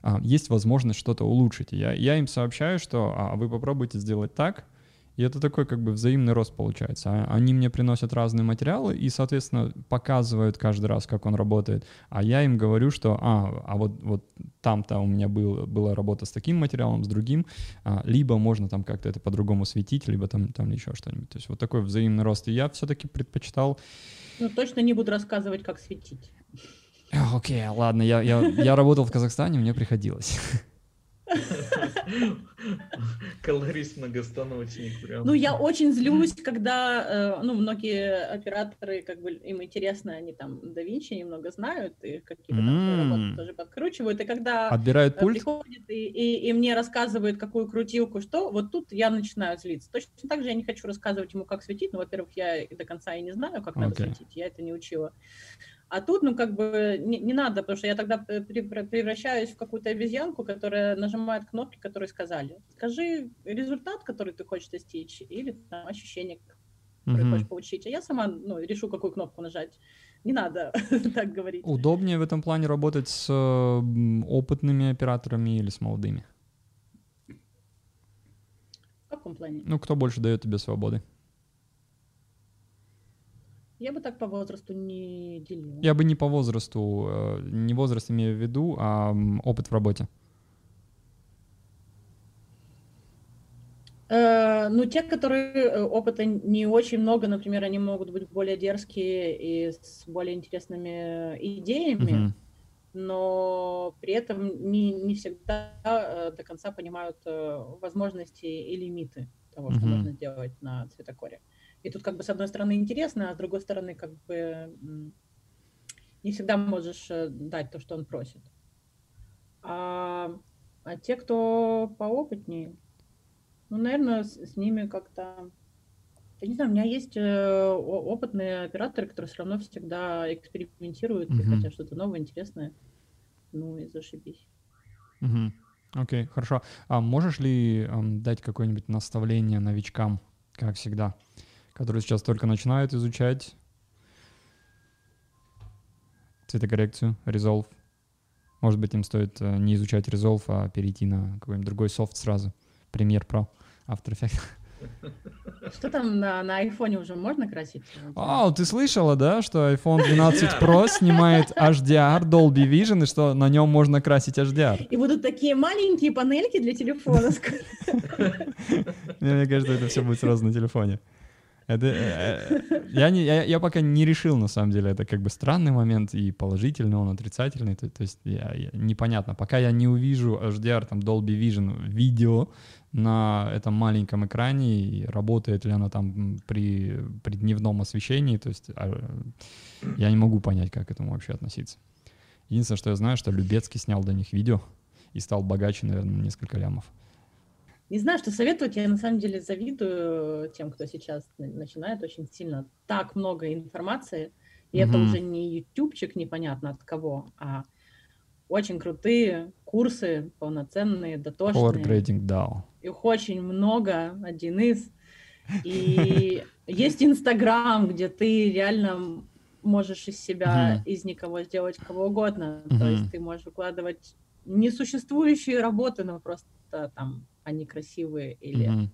A: а, есть возможность что-то улучшить. Я, я им сообщаю, что а, вы попробуйте сделать так, и это такой как бы взаимный рост получается. А, они мне приносят разные материалы и, соответственно, показывают каждый раз, как он работает. А я им говорю, что а, а вот, вот там-то у меня был, была работа с таким материалом, с другим. А, либо можно там как-то это по-другому светить, либо там, там еще что-нибудь. То есть вот такой взаимный рост. И я все-таки предпочитал...
B: Ну, точно не буду рассказывать, как светить.
A: Окей, okay, ладно, я, я, я работал в Казахстане, мне приходилось.
C: Колорист многостаночник прям.
B: Ну, я очень злюсь, когда, э, ну, многие операторы, как бы, им интересно, они там да Винчи немного знают, и какие-то там работы тоже подкручивают, и когда
A: Отбирают
B: э,
A: пульт?
B: приходят и, и, и мне рассказывают, какую крутилку, что, вот тут я начинаю злиться. Точно так же я не хочу рассказывать ему, как светить, но, во-первых, я до конца и не знаю, как надо светить, я это не учила. А тут, ну, как бы не, не надо, потому что я тогда превра- превращаюсь в какую-то обезьянку, которая нажимает кнопки, которые сказали. Скажи результат, который ты хочешь достичь, или там, ощущение, которое
A: Мгм.
B: хочешь получить. А я сама ну, решу, какую кнопку нажать. Не надо так говорить.
A: Удобнее в этом плане работать с э, опытными операторами или с молодыми?
B: В каком плане?
A: Ну, кто больше дает тебе свободы?
B: Я бы так по возрасту не делила.
A: Я бы не по возрасту, э, не возраст имею в виду, а опыт в работе.
B: Э, ну, те, которые э, опыта не очень много, например, они могут быть более дерзкие и с более интересными идеями,
A: Мгм.
B: но при этом не, не всегда до конца понимают возможности и лимиты того, что
A: Мгм.
B: можно сделать на цветокоре. И тут как бы с одной стороны интересно, а с другой стороны как бы не всегда можешь э, дать то, что он просит. А, а те, кто поопытнее, ну, наверное, с, с ними как-то... Я не знаю, у меня есть э, опытные операторы, которые все равно всегда экспериментируют и
A: Мгм.
B: хотят что-то новое, интересное. Ну и зашибись.
A: Мгм. Окей, хорошо. А можешь ли ам, дать какое-нибудь наставление новичкам, как всегда, которые сейчас только начинают изучать цветокоррекцию, Resolve? Может быть, им стоит э, не изучать Resolve, а перейти на какой-нибудь другой софт сразу. Premiere Pro, After Effects.
B: Что там на, на айфоне уже можно красить?
A: А, ты слышала, да, что iPhone 12 Pro снимает HDR, Dolby Vision, и что на нем можно красить HDR?
B: И будут такие маленькие панельки для телефона.
A: Мне кажется, это все будет сразу на телефоне. Это, э, э, я, не, я, я пока не решил, на самом деле, это как бы странный момент, и положительный он, отрицательный, то, то есть я- я- непонятно. Пока я не увижу HDR, там, Dolby Vision видео на этом маленьком экране, и работает ли она там при, при дневном освещении, то есть а, я не могу понять, как к этому вообще относиться. Единственное, что я знаю, что Любецкий снял до них видео и стал богаче, наверное, на несколько лямов.
B: Не знаю, что советовать. Я на самом деле завидую тем, кто сейчас на- начинает очень сильно. Так много информации. И это
A: Мгм.
B: уже не ютубчик непонятно от кого, а очень крутые курсы, полноценные,
A: Power
B: дотошные.
A: Grading DAO.
B: Их очень много, один из. И есть Инстаграм, где ты реально можешь из себя, из никого сделать кого угодно. То есть ты можешь выкладывать несуществующие работы, но просто там они красивые или...
A: Мгм.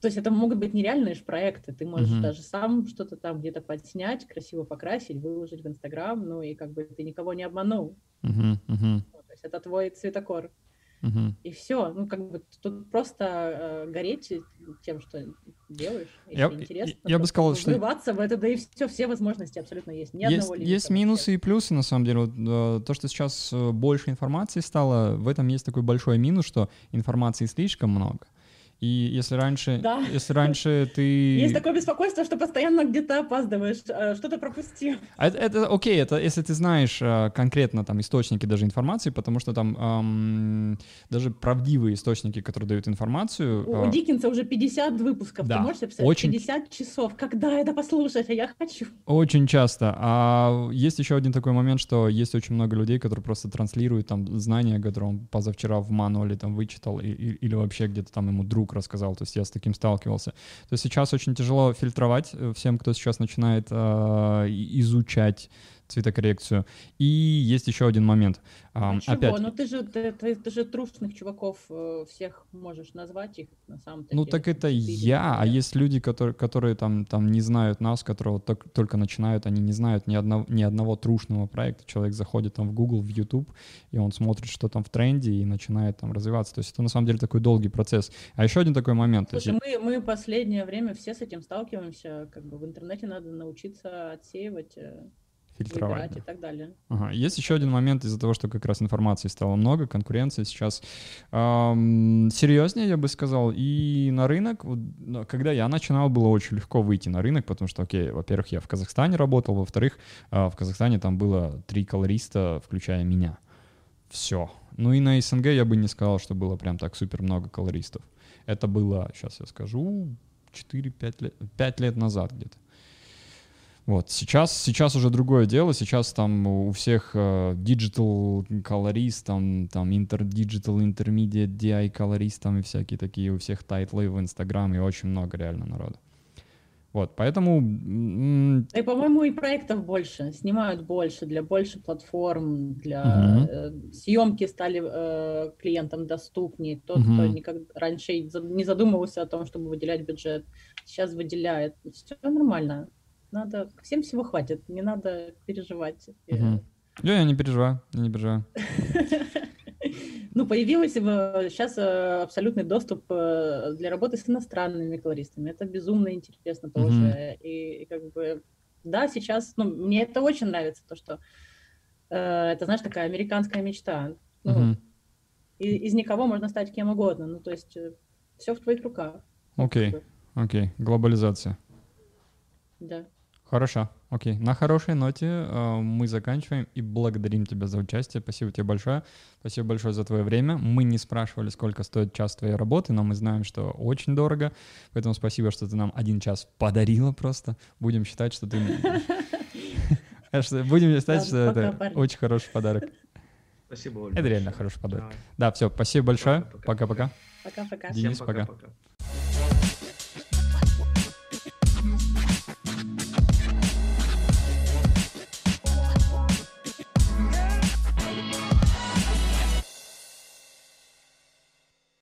B: То есть это могут быть нереальные ж проекты. Ты можешь
A: Мгм.
B: даже сам что-то там где-то подснять, красиво покрасить, выложить в Инстаграм, ну и как бы ты никого не обманул.
A: Мгм,
B: Ну, То есть это твой цветокор.
A: Мгм.
B: И все. Ну, как бы тут просто э, гореть тем, что делаешь. Если
A: Я-
B: интересно.
A: я- я бы сказал, что-
B: врываться в это, да и все, все возможности абсолютно есть. Ни
A: Есть,
B: одного
A: есть
B: вообще.
A: минусы и плюсы, на самом деле. Вот, э, то, что сейчас э, больше информации стало, в этом есть такой большой минус, что информации слишком много. И если раньше,
B: Да.
A: если раньше ты...
B: Есть такое беспокойство, что постоянно где-то опаздываешь, э, что-то пропустил.
A: А Это, это окей, это если ты знаешь э, конкретно там источники даже информации, потому что там ам, даже правдивые источники, которые дают информацию,
B: У,
A: э,
B: у Диккенса уже 50 выпусков.
A: да,
B: Ты можешь представить?
A: очень-
B: 50 часов. Когда это послушать? А я хочу.
A: Очень часто. А есть еще один такой момент, что есть очень много людей, которые просто транслируют там знания, которые он позавчера в мануале там вычитал и- и- или вообще где-то там ему друг рассказал. То есть я с таким сталкивался. То есть сейчас очень тяжело фильтровать э, всем, кто сейчас начинает и- изучать цветокоррекцию. И есть еще один момент. А,
B: А чего?
A: опять,
B: Ну ты же, ты, ты- ты же трушных чуваков э, всех можешь назвать их на самом деле.
A: Ну так это я, а есть люди, которые, которые там, там не знают нас, которые вот ток- только начинают, они не знают ни одного, ни одного трушного проекта. Человек заходит там в Google, в YouTube, и он смотрит, что там в тренде, и начинает там развиваться. То есть это на самом деле такой долгий процесс. А еще один такой момент. то есть-
B: Слушай, мы, мы последнее время все с этим сталкиваемся. Как бы в интернете надо научиться отсеивать э,
A: фильтровать.
B: выбирать и так далее.
A: Ага. Есть еще один момент из-за того, что как раз информации стало много, конкуренции сейчас эм, серьезнее, я бы сказал, и на рынок, когда я начинал, было очень легко выйти на рынок, потому что, окей, во-первых, я в Казахстане работал, во-вторых, э, в Казахстане там было три колориста, включая меня. Все. Ну и на СНГ я бы не сказал, что было прям так супер много колористов. Это было, сейчас я скажу, 4-5 лет, 5 лет назад где-то. Вот, сейчас, сейчас уже другое дело, сейчас там у всех э, digital колорист, там, там interdigital, intermediate, DI колорист, там и всякие такие, у всех тайтлы в Инстаграм, и очень много реально народу. Вот, поэтому...
B: И, по-моему, и проектов больше, снимают больше, для больше платформ, для
A: Мгм.
B: э, съемки стали э, клиентам доступнее. Тот, кто
A: Мгм.
B: никогда раньше не задумывался о том, чтобы выделять бюджет, сейчас выделяет. Все нормально. Надо, всем всего хватит, не надо переживать. Э,
A: мгм. Я, я не переживаю, я не переживаю.
B: Ну, появился сейчас абсолютный доступ э, для работы с иностранными колористами. Это безумно интересно тоже. И, и как бы, да, сейчас, ну, мне это очень нравится, то, что э, это, знаешь, такая американская мечта. Ну, и- из никого можно стать кем угодно. Ну, то есть все в твоих руках.
A: Окей,
B: бы,
A: окей, глобализация.
B: Да.
A: Хорошо, окей. На хорошей ноте э, мы заканчиваем и благодарим тебя за участие. Спасибо тебе большое. Спасибо большое за твое время. Мы не спрашивали, сколько стоит час твоей работы, но мы знаем, что очень дорого. Поэтому спасибо, что ты нам один час подарила просто. Будем считать, что ты... Будем считать, что это очень хороший подарок.
C: Спасибо, Оль.
A: Это реально хороший подарок. Да, все, спасибо большое.
C: Пока-пока.
A: Пока-пока. Денис, пока.
C: пока-пока.